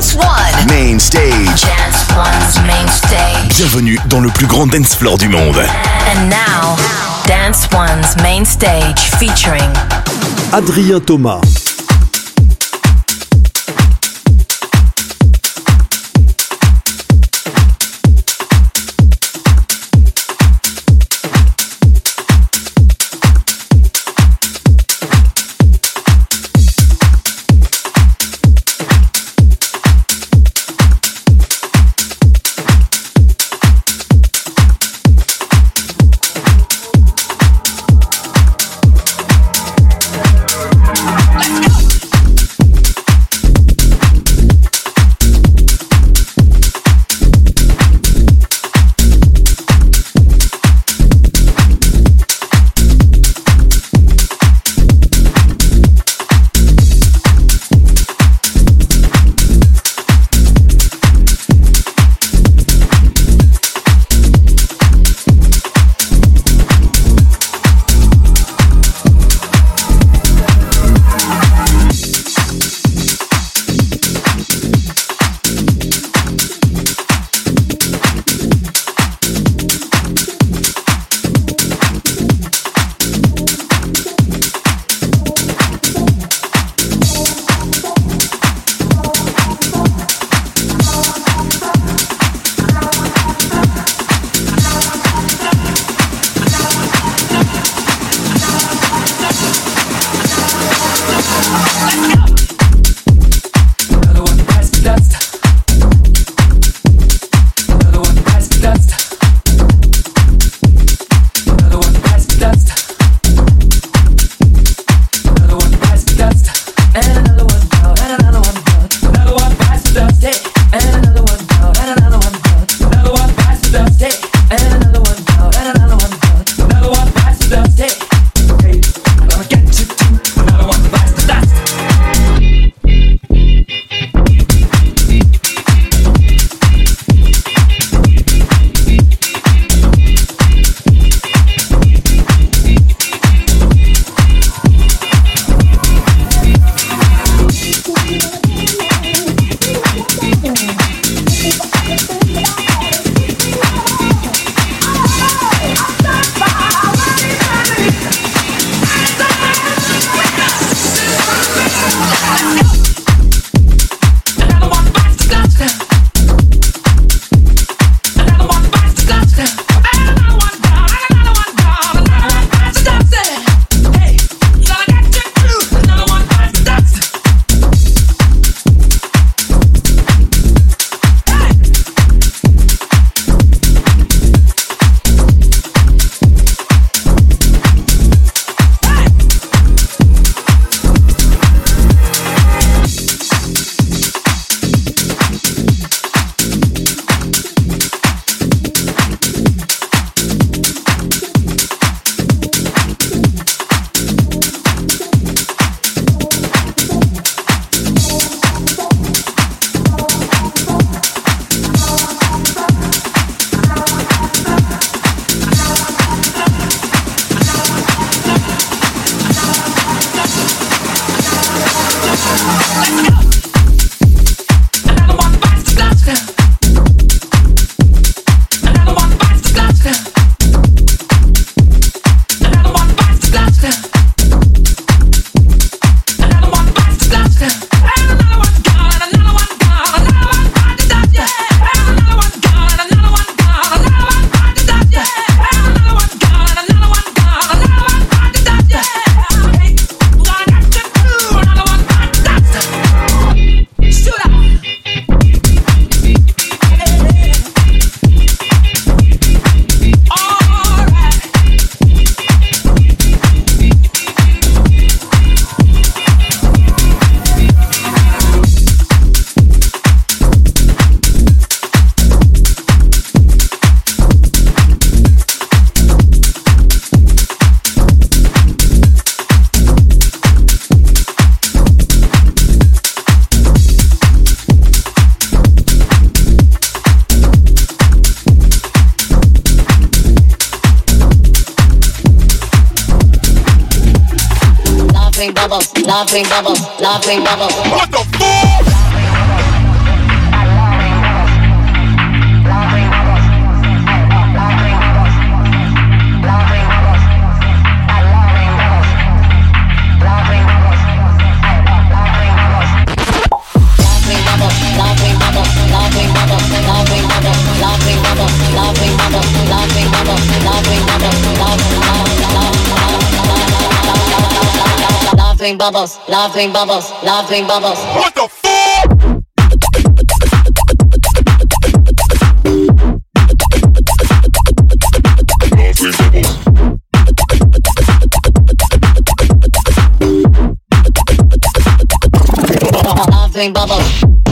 Dance One. Main stage. Dance One's main stage. Bienvenue dans le plus grand dance floor du monde. And now, Dance One's main stage featuring Adrien Thomas. Laughing bubbles, laughing bubbles, bubbles, laughing bubbles, laughing bubbles. What the Laughing bubbles. bubbles,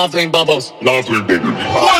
bubbles, laughing bubbles. What the? Laughing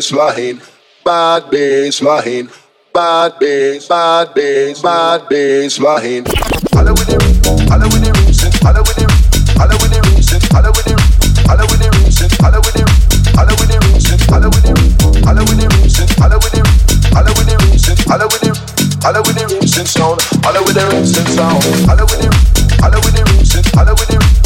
Bass bad bass bad bass, bad bass, bad bass line. Holla with it, holla with it, holla with it, holla with it, holla with it, holla with it, holla with it, holla with it, holla with it, holla with it, holla with it, holla with it, holla with it, holla with it, sound, holla with it, sound, holla with it, holla with it, holla with it, holla with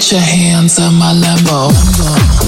Get your hands on my. Lambo.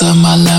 Of my life.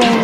My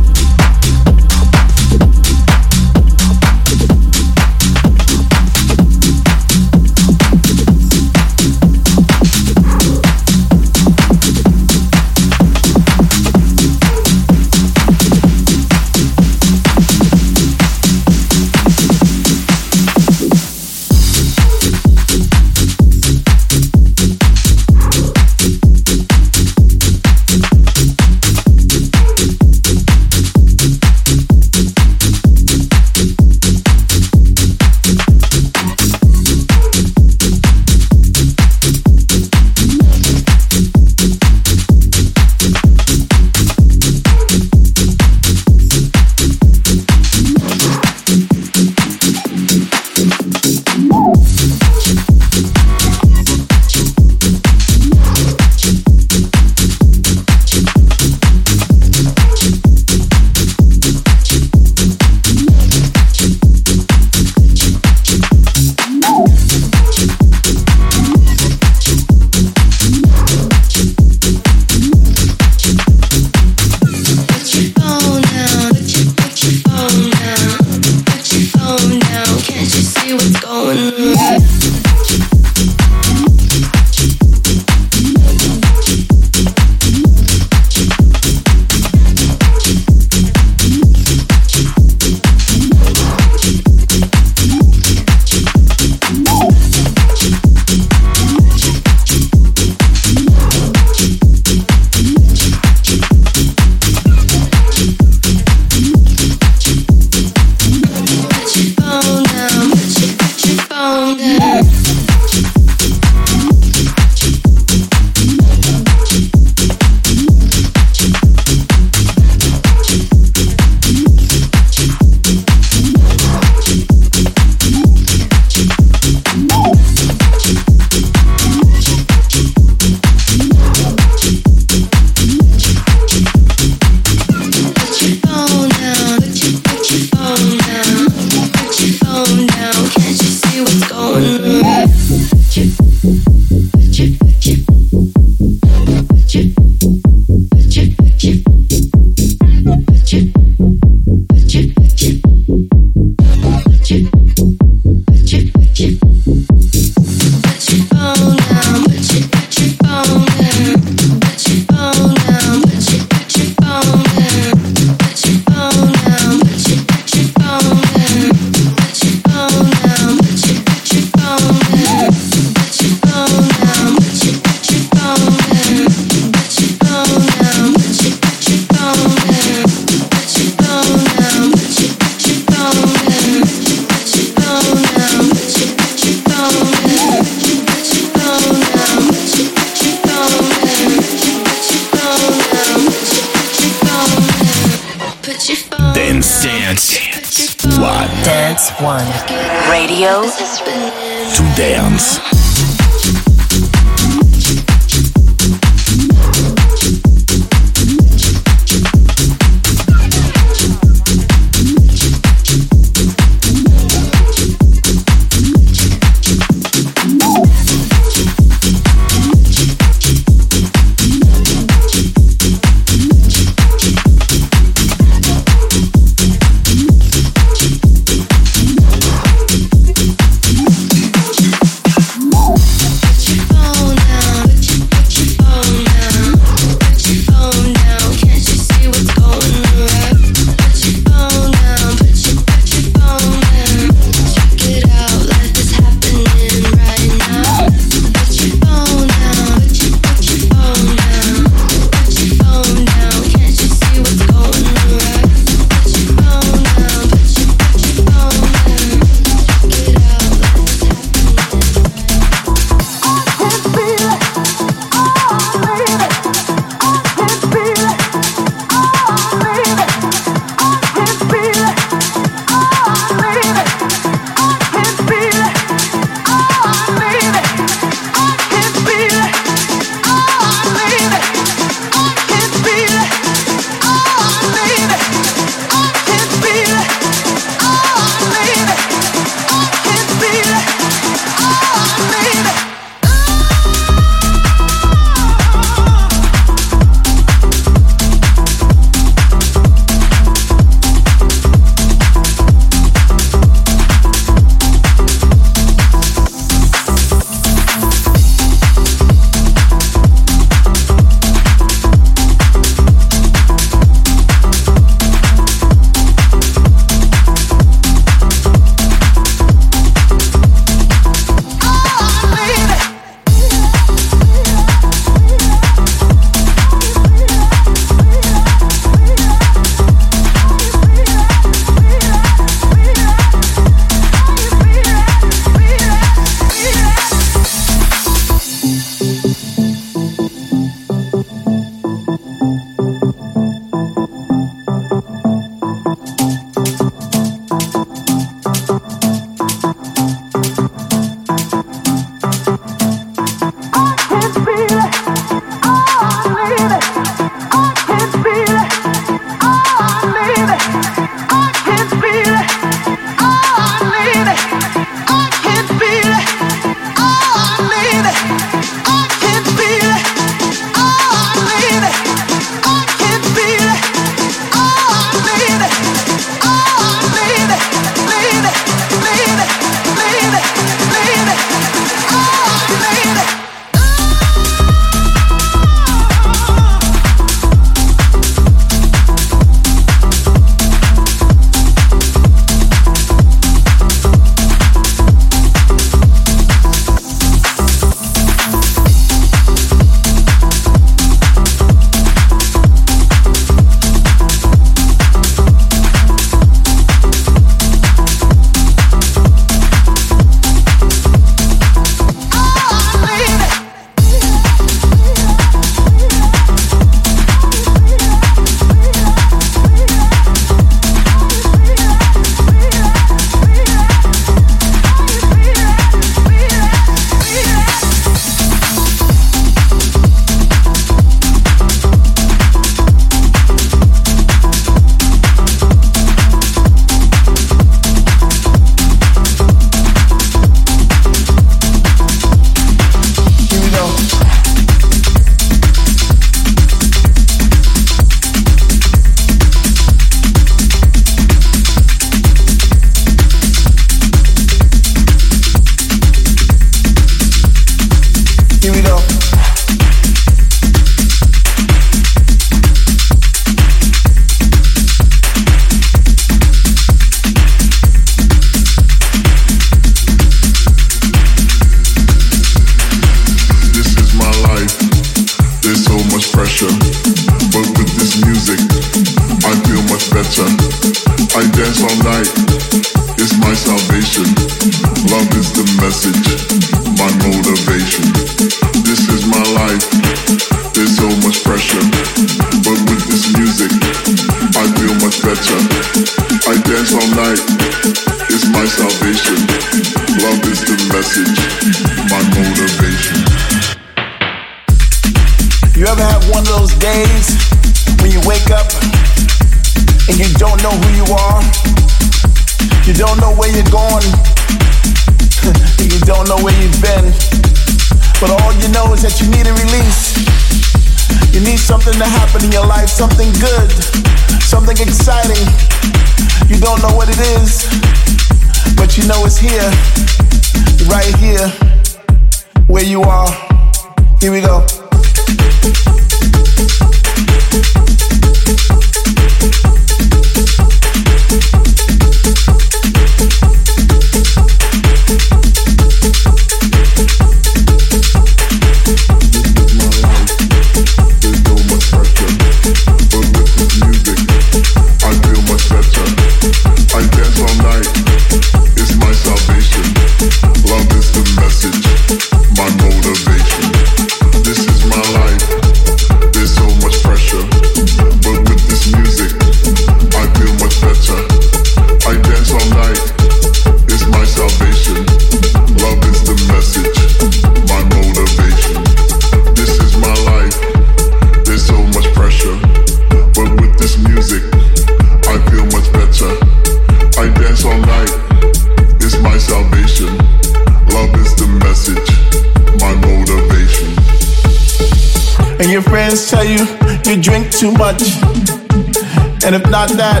And if not that,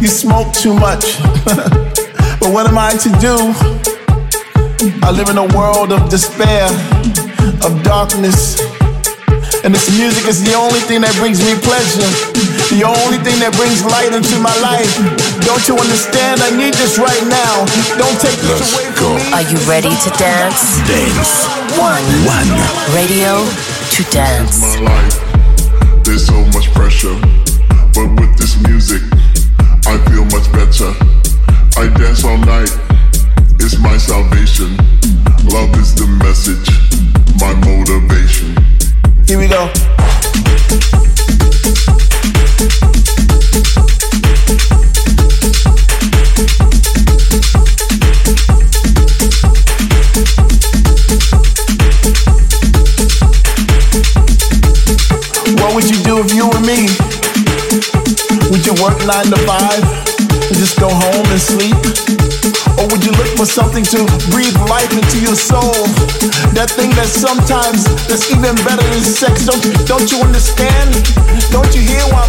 you smoke too much. but what am I to do? I live in a world of despair, of darkness. And this music is the only thing that brings me pleasure. The only thing that brings light into my life. Don't you understand? I need this right now. Don't take this Let's away go. from me. Are you ready to dance? Dance. One. One. Radio to dance. Feel much better. I dance all night, it's my salvation. Love is the message, my motivation. Here we go. What would you do if you were me? Would you work nine to five and just go home and sleep? Or would you look for something to breathe life into your soul? That thing that sometimes that's even better than sex. Don't, don't you understand? Don't you hear where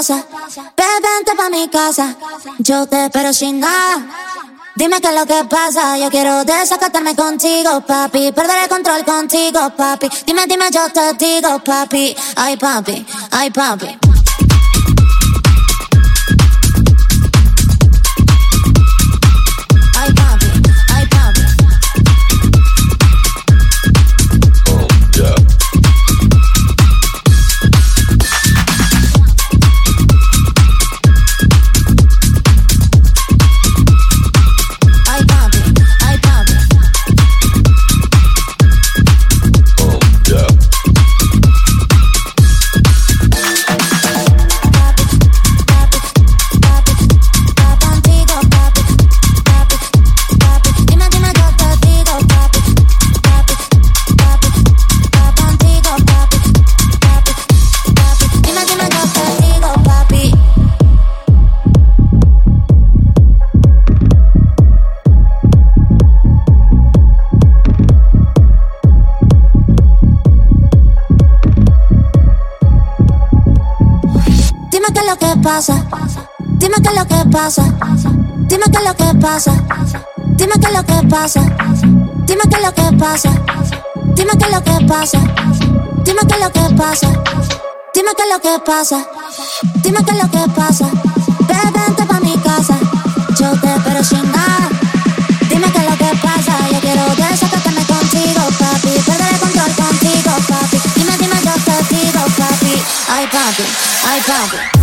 pasa. Pa' mi casa. Yo te espero sin nada. Dime qué es lo que pasa. Yo quiero desacatarme contigo, papi. Perder el control contigo, papi. Dime, dime, yo te digo, papi. Ay, papi, ay, papi. Dime qué es lo que pasa. Dime qué es lo que pasa. Dime qué es lo que pasa. Dime qué es lo que pasa. Dime qué es lo que pasa. Dime qué es lo que pasa. Dime qué es lo que pasa. Dime qué es lo que pasa. Vente pa' mi casa. Yo te espero sin nada. Dime qué es lo que pasa. Yo quiero desatarme contigo, papi. Perder el control contigo, papi. Dime, dime, yo te papi. Ay, papi, ay, papi.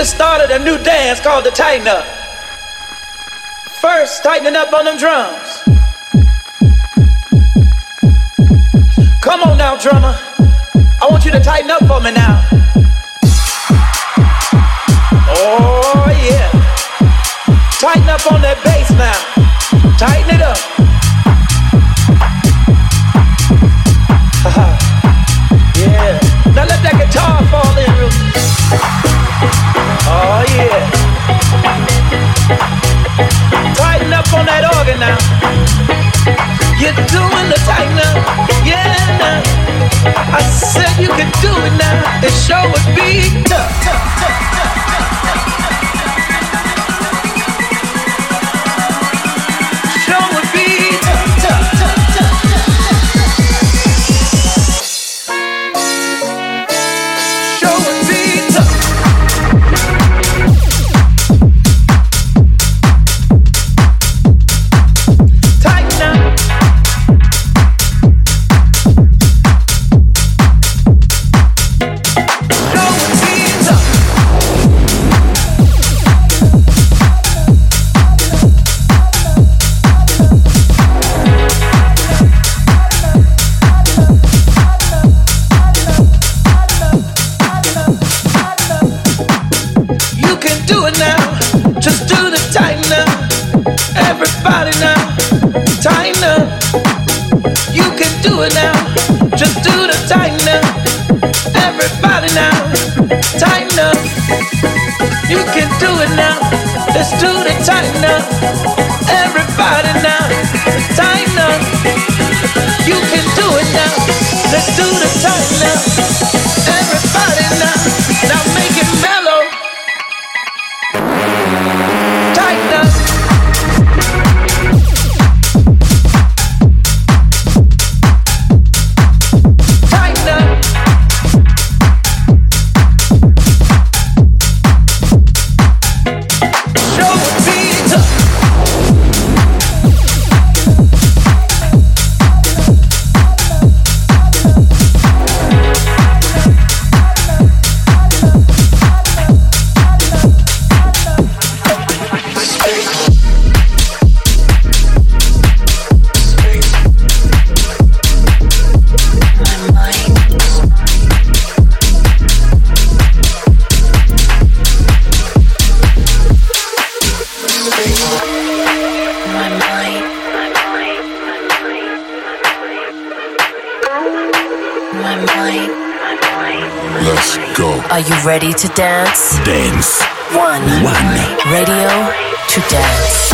Just started a new dance called the Tighten Up. First, tightening up on them drums. Come on now, drummer. I want you to tighten up for me now. Oh, yeah. Tighten up on that bass now. Tighten it up. yeah. Now let that guitar fall Tighten up on that organ now. You're doing the tighten up. Yeah, now. I said you could do it now. It sure would be tough ready to dance? Dance. One. One. Radio to dance.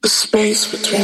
The space between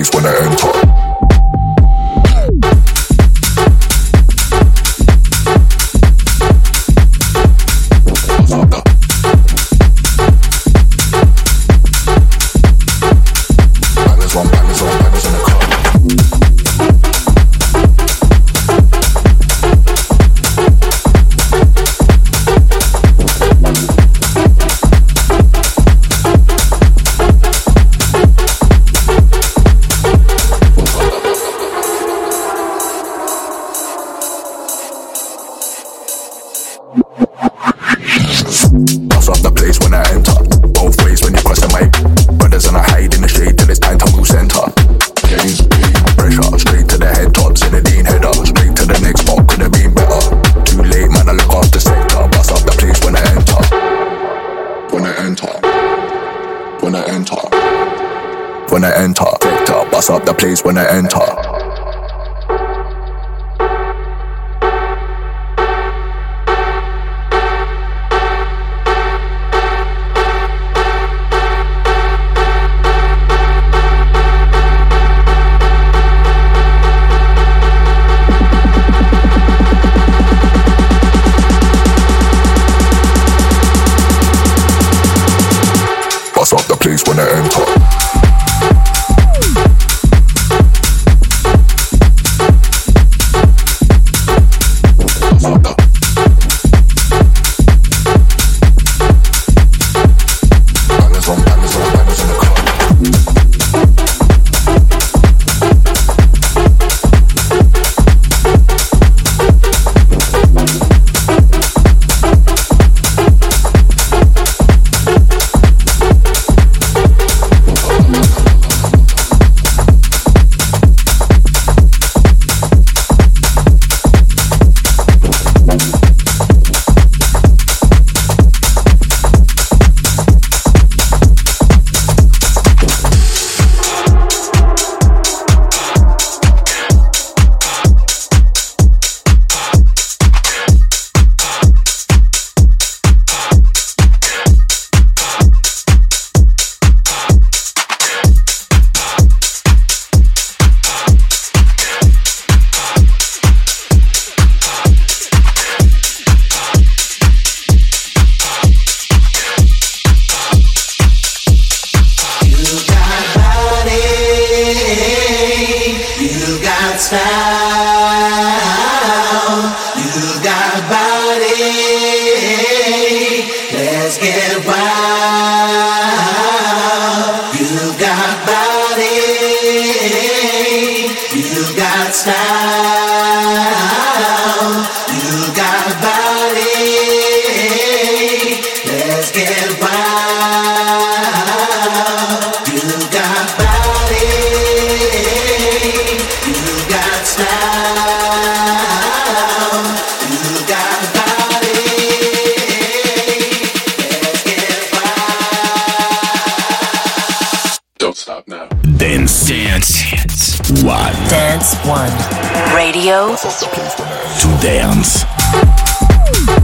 place when I enter. Time.